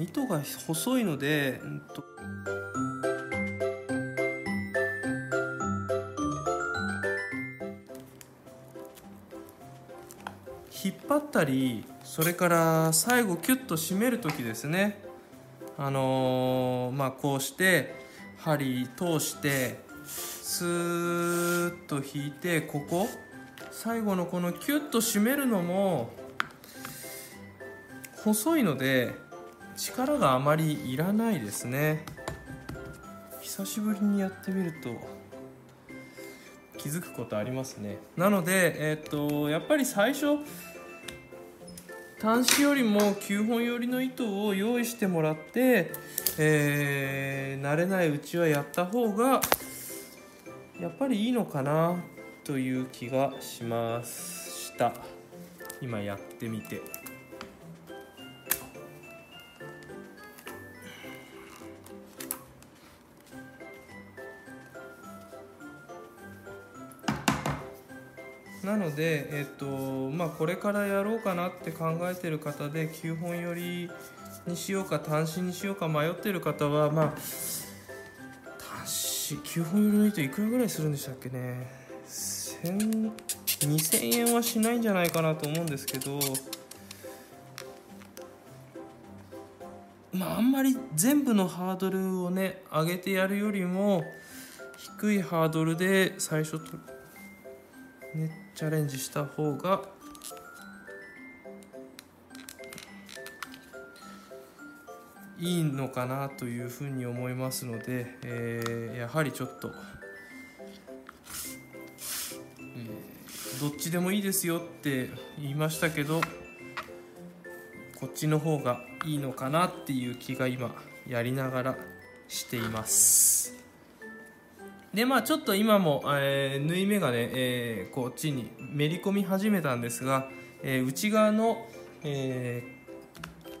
糸が細いので、うんと。引っ張ったりそれから最後キュッと締める時ですね。あのーまあこうして針通してスーッと引いてここ。最後のこのキュッと締めるのも細いので力があまりいらないですね。久しぶりにやってみると気づくことありますね。なのでえっ、とやっぱり最初端子よりも9本寄りの糸を用意してもらって、えー慣れないうちはやった方がやっぱりいいのかなという気がしました。今やってみて。なので、えっとまあ、これからやろうかなって考えてる方で9本寄りにしようか端子にしようか迷ってる方はまあ端子9本寄りの糸いくらぐらいするんでしたっけね。2000円はしないんじゃないかなと思うんですけどまああんまり全部のハードルをね上げてやるよりも低いハードルで最初とねチャレンジした方が。いいのかなというふうに思いますので、えーやはりちょっと、えーどっちでもいいですよって言いましたけど。こっちの方がいいのかなっていう気が今やりながらしています。でまあちょっと今も、えー縫い目がね、えーこっちにめり込み始めたんですが、えー内側の、えー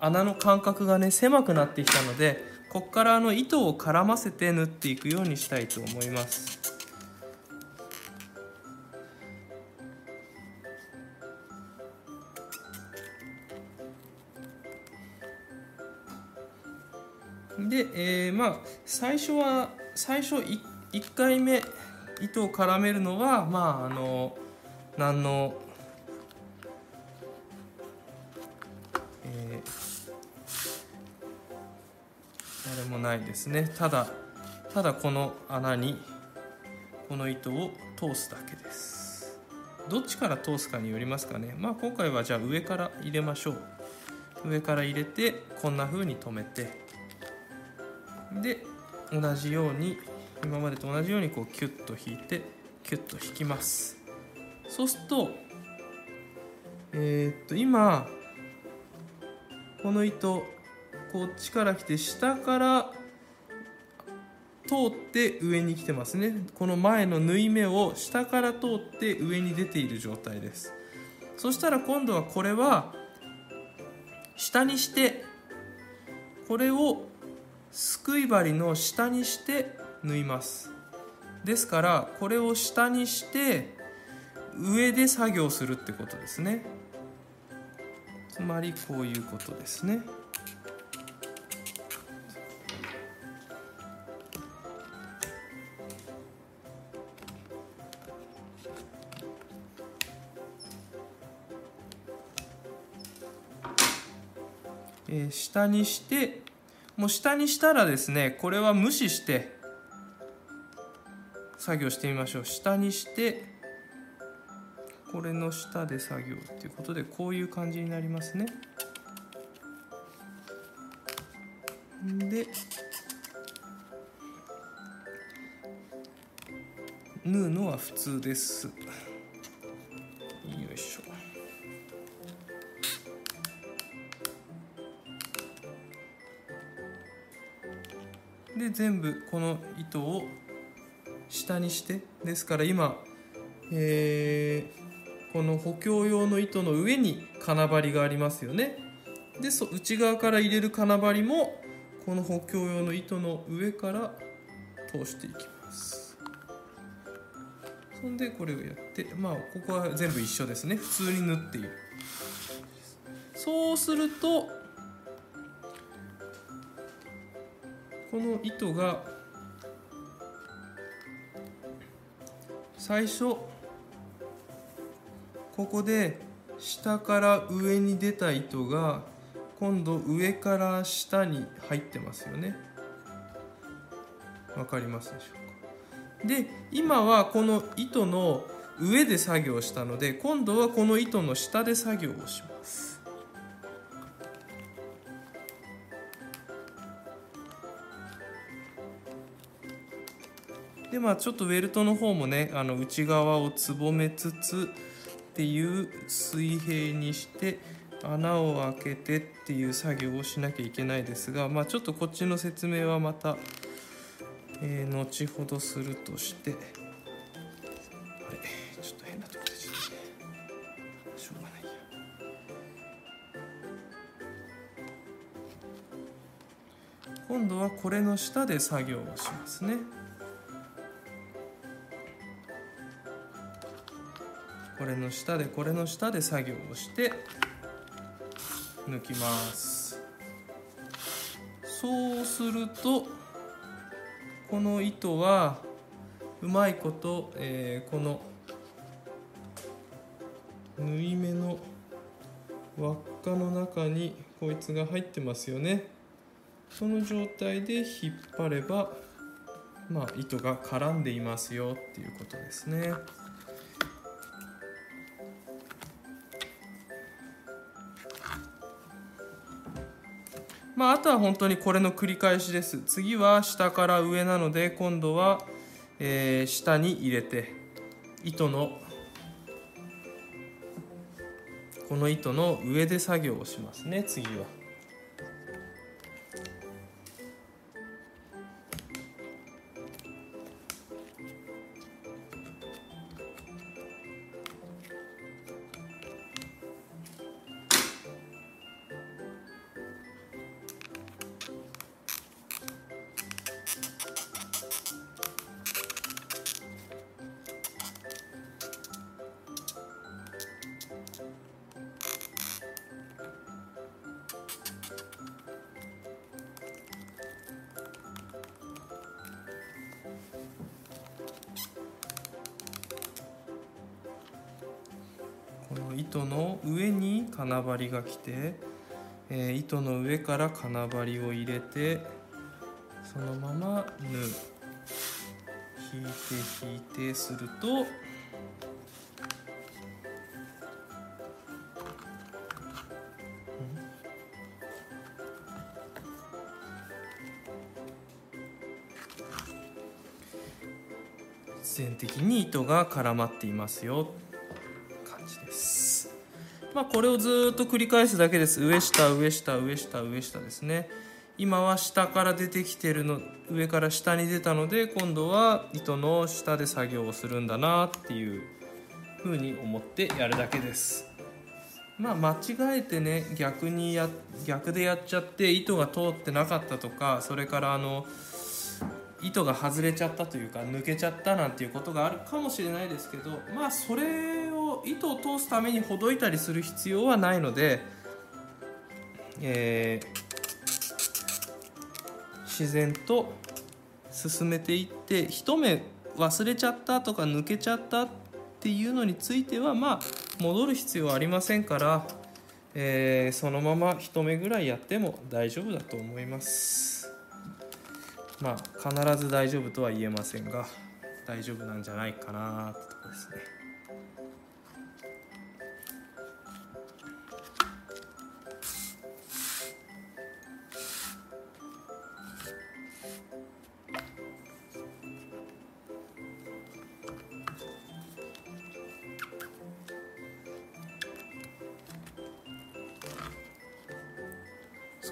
穴の間隔がね狭くなってきたのでここからあの糸を絡ませて縫っていくようにしたいと思います。で、えーまあ最初は最初い1回目糸を絡めるのはまああの何のえー、あれもないですね。ただただこの穴にこの糸を通すだけです。どっちから通すかによりますかね。まあ今回はじゃあ上から入れましょう。上から入れてこんな風に留めて。で同じように今までと同じようにこうキュッと引いてキュッと引きます。そうするとえーっと今この糸こっちから来て下から通って上に来てますね。この前の縫い目を下から通って上に出ている状態です。そしたら今度はこれは下にしてこれをすくい針の下にして縫います。ですからこれを下にして上で作業するってことですね。つまりこういうことですね。えー下にしてもう下にしたらですねこれは無視して作業してみましょう。下にしてこれの下で作業っていうことでこういう感じになりますね。で縫うのは普通です。よいしょ。で全部この糸を下にしてですから今、えーこの補強用の糸の上に金針がありますよね。でそ内側から入れる金針もこの補強用の糸の上から通していきます。そんでこれをやってまあここは全部一緒ですね。普通に縫っている。そうするとこの糸が最初ここで下から上に出た糸が今度上から下に入ってますよね。わかりますでしょうか？で今はこの糸の上で作業したので今度はこの糸の下で作業をします。でまあちょっとウェルトの方もねあの内側をつぼめつつっていう水平にして穴を開けてっていう作業をしなきゃいけないですが、まあ、ちょっとこっちの説明はまた、えー、後ほどするとしてあれちょっと変なとこでちょっとしょうがないや今度はこれの下で作業をしますね。これの下でこれの下で作業をして抜きますそうするとこの糸はうまいこと、えー、この縫い目の輪っかの中にこいつが入ってますよねその状態で引っ張ればまあ糸が絡んでいますよっていうことですね。まあ、あとは本当にこれの繰り返しです次は下から上なので今度は、えー、下に入れて糸のこの糸の上で作業をしますね次は。糸の上に金針が来て、えー、糸の上から金針を入れてそのまま縫う。引いて引いてすると必然的に糸が絡まっていますよ。まあ、これをずっと繰り返すだけです。上下上下上下上下ですね。今は下から出てきてるの上から下に出たので今度は糸の下で作業をするんだなっていうふうに思ってやるだけです。まあ間違えてね逆にや逆でやっちゃって糸が通ってなかったとかそれからあの糸が外れちゃったというか抜けちゃったなんていうことがあるかもしれないですけどまあそれを糸を通すためにほどいたりする必要はないので、えー、自然と進めていって一目忘れちゃったとか抜けちゃったっていうのについてはまあ戻る必要はありませんから、えー、そのまま一目ぐらいやっても大丈夫だと思います。まあ必ず大丈夫とは言えませんが大丈夫なんじゃないかなってとこですね。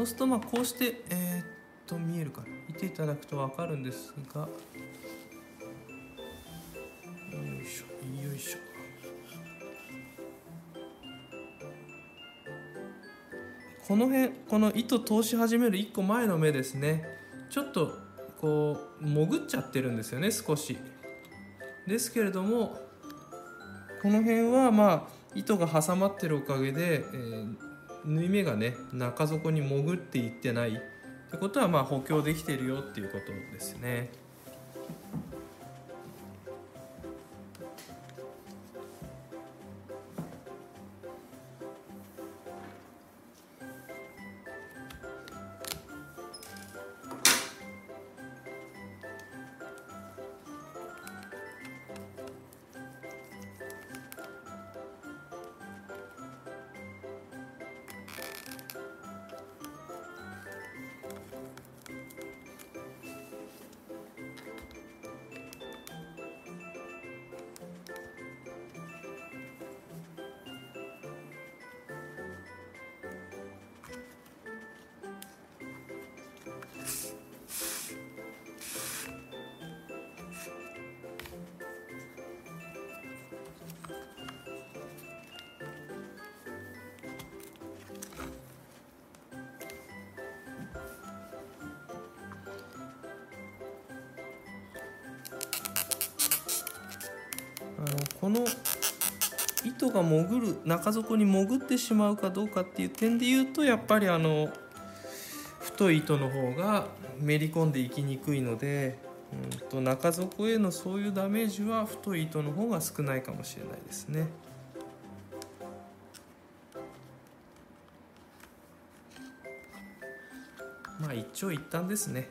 そうするとまあこうしてえー、っと見えるかな見ていただくと分かるんですがよいしょよいしょ。この辺この糸通し始める1個前の目ですね。ちょっとこう潜っちゃってるんですよね少し。ですけれどもこの辺はまあ糸が挟まってるおかげで、えー縫い目がね中底に潜っていってないってことはまあ補強できてるよっていうことですね。この糸が潜る中底に潜ってしまうかどうかっていう点で言うとやっぱりあの太い糸の方がめり込んでいきにくいので、うん、と中底へのそういうダメージは太い糸の方が少ないかもしれないですね。まあ一長一短ですね。